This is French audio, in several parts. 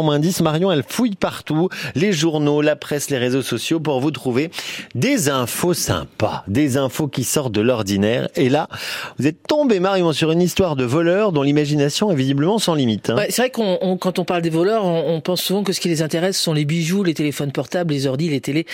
moins 10, Marion, elle fouille partout, les journaux, la presse, les réseaux sociaux pour vous trouver des infos sympas, des infos qui sortent de l'ordinaire. Et là, vous êtes tombé, Marion, sur une histoire de voleurs dont l'imagination est visiblement sans limite. Hein. Ouais, c'est vrai qu'on, quand on parle des voleurs, on, pense souvent que ce qui les intéresse sont les bijoux, les téléphones portables, les ordi, les télés,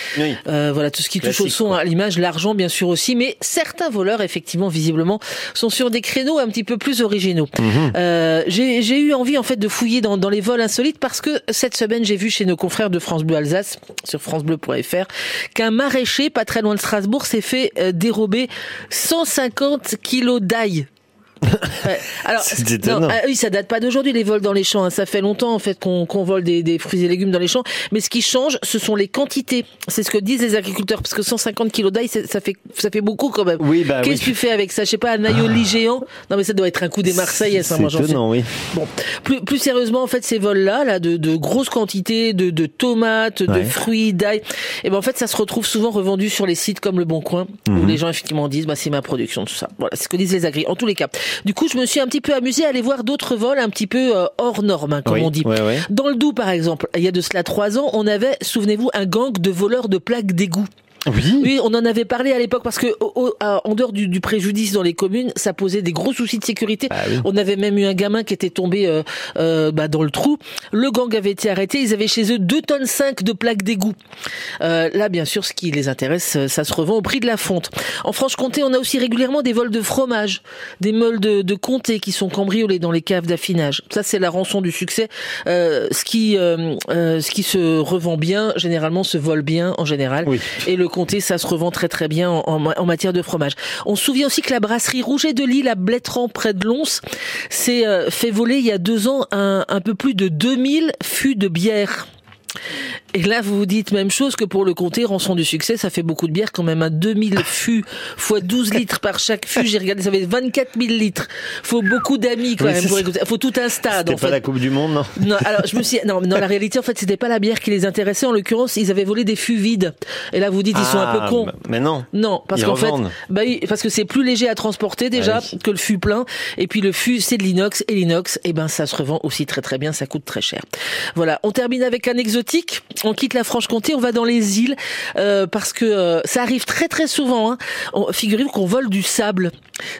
euh, voilà tout ce qui touche au son, à l'image, l'argent bien sûr aussi. Mais certains voleurs, effectivement, visiblement, sont sur des créneaux un petit peu plus originaux. Mhm. Euh, j'ai, eu envie en fait de fouiller dans, dans les vols insolites parce que cette semaine, j'ai vu chez nos confrères de France Bleu Alsace, sur francebleu.fr, qu'un maraîcher, pas très loin de Strasbourg, s'est fait euh, dérober 150 kilos d'ail Alors, non, ah oui, ça date pas d'aujourd'hui les vols dans les champs. Hein. Ça fait longtemps en fait qu'on vole des, fruits et légumes dans les champs. Mais ce qui change, ce sont les quantités. C'est ce que disent les agriculteurs, parce que 150 kilos d'ail, ça fait ça fait beaucoup quand même. Oui, bah, Qu'est-ce que tu fais avec ça? Je sais pas, un aioli ah. géant. Non, mais ça doit être un coup des Marseillais. Ça, moi, étonnant, oui. Bon, plus, plus sérieusement, en fait, ces vols-là, là, de, de grosses quantités de, de tomates, de fruits, d'ail, et eh ben en fait, ça se retrouve souvent revendu sur les sites comme le Bon Coin, où mhm. les gens effectivement disent, bah c'est ma production, tout ça. Voilà, c'est ce que disent les agriculteurs. En tous les cas, du coup, je me suis un petit peu amusé à aller voir d'autres vols un petit peu euh, hors normes, hein, comme on dit. Dans le Doubs, par exemple, il y a de cela trois ans, on avait, souvenez-vous, un gang de voleurs de plaques d'égout. Oui. on en avait parlé à l'époque parce que en dehors du, préjudice dans les communes, ça posait des gros soucis de sécurité. Ah on avait même eu un gamin qui était tombé euh, euh, bah, dans le trou. Le gang avait été arrêté. Ils avaient chez eux 2 tonnes 5 de plaques d'égout. Euh, là, bien sûr, ce qui les intéresse, ça se revend au prix de la fonte. En Franche-Comté, on a aussi régulièrement des vols de fromage, des meules de, de comté qui sont cambriolés dans les caves d'affinage. Ça, c'est la rançon du succès. ce qui, ce qui se revend bien, généralement, se vole bien en général. Et le ça se revend très très bien en, matière de fromage. On se souvient aussi que la brasserie Rouget de Lille à Blétran, près de Lons, s'est euh, fait voler il y a deux ans un, un peu plus de 2000 fûts de bière. Et là, vous vous dites même chose que pour le comté, rançon du succès, ça fait beaucoup de bière quand même. À 2000 fûts fois 12 litres par chaque fût, j'ai regardé, ça fait 24 000 litres. Faut beaucoup d'amis quand même pour écouter. Faut tout un stade. C'était pas la Coupe du Monde, non Non, alors je me suis, non, non, la réalité en fait, c'était pas la bière qui les intéressait. En l'occurrence, ils avaient volé des fûts vides. Et là, vous dites, ils sont un peu ah, cons. Mais non. Non, parce qu'en fait, bah parce que c'est plus léger à transporter déjà ah que le fût plein. Et puis le fût, c'est de l'inox. Et l'inox, eh ben, ça se revend aussi très très bien. Ça coûte très cher. Voilà. On termine avec un exotique on quitte la Franche-Comté, on va dans les îles euh, parce que euh, ça arrive très très souvent. Hein. Figurez-vous qu'on vole du sable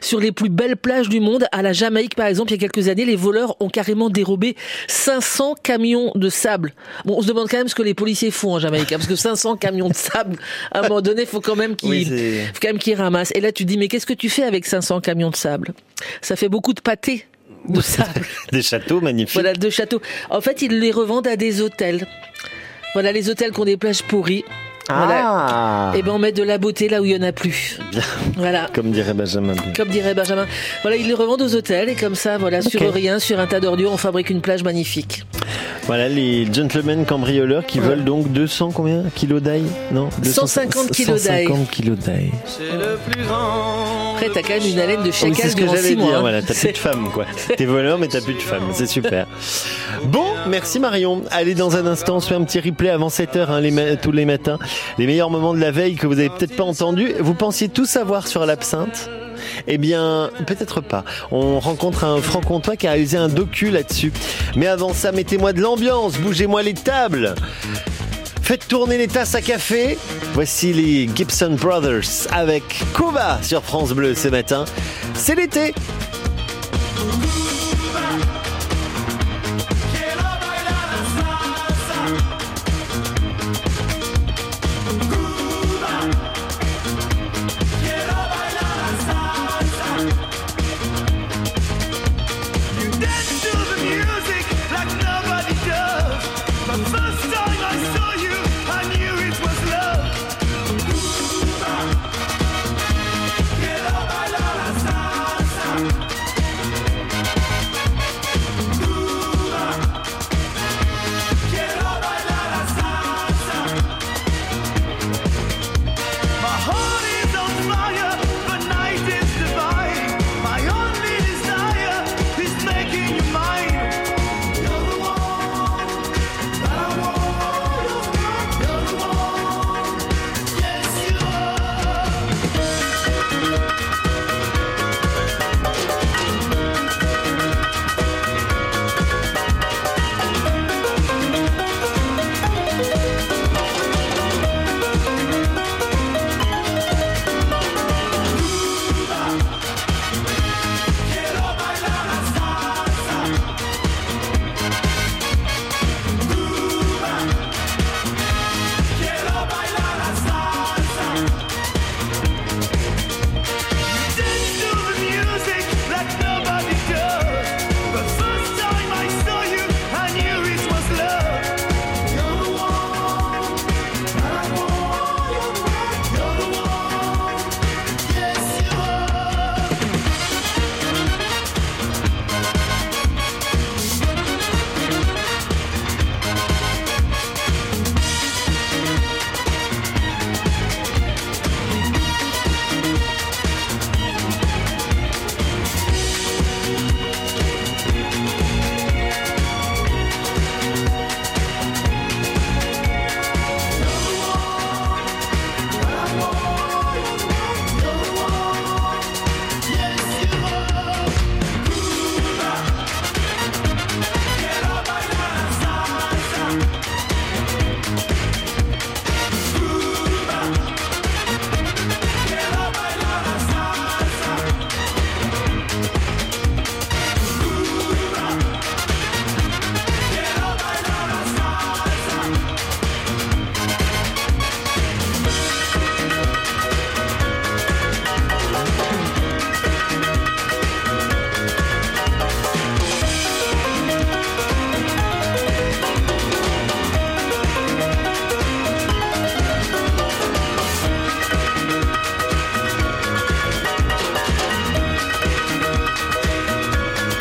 sur les plus belles plages du monde. À la Jamaïque, par exemple, il y a quelques années, les voleurs ont carrément dérobé 500 camions de sable. Bon, on se demande quand même ce que les policiers font en Jamaïque, hein, parce que 500 camions de sable, à un moment donné, faut quand même qu'ils, quand même qu'ils ramassent. Et là, tu dis, mais qu'est-ce que tu fais avec 500 camions de sable? Ça fait beaucoup de pâté de sable. des châteaux magnifiques. Voilà, deux châteaux. En fait, ils les revendent à des hôtels. Voilà les hôtels qui ont des plages pourries. Ah. Et ben on met de la beauté là où il y en a plus. Bien. Voilà. Comme dirait Benjamin. Comme dirait Benjamin. Voilà, ils les revendent aux hôtels et comme ça, voilà, sur rien, sur un tas d'ordures, on fabrique une plage magnifique. Voilà les gentlemen cambrioleurs qui veulent donc 200 combien kilos d'ail Non 250 kilos d'ail. 150 kilos d'ail. C'est le plus grand. Après t'as quand même une haleine de chacal oui, c'est ce que j'allais dire. Hein. Voilà, t'as plus de femmes quoi. T'es voleur mais t'as plus de femmes. C'est super. Bon, merci Marion. Allez dans un instant, on se fait un petit replay avant 7h hein, les tous les matins les meilleurs moments de la veille que vous avez peut-être pas entendu. Vous pensiez tout savoir sur l'absinthe? Eh bien, peut-être pas. On rencontre un franc-comtois qui a réalisé un docu là-dessus. Mais avant ça, mettez-moi de l'ambiance, bougez-moi les tables. Faites tourner les tasses à café. Voici les Gibson Brothers avec Kuba sur France Bleu ce matin. C'est l'été.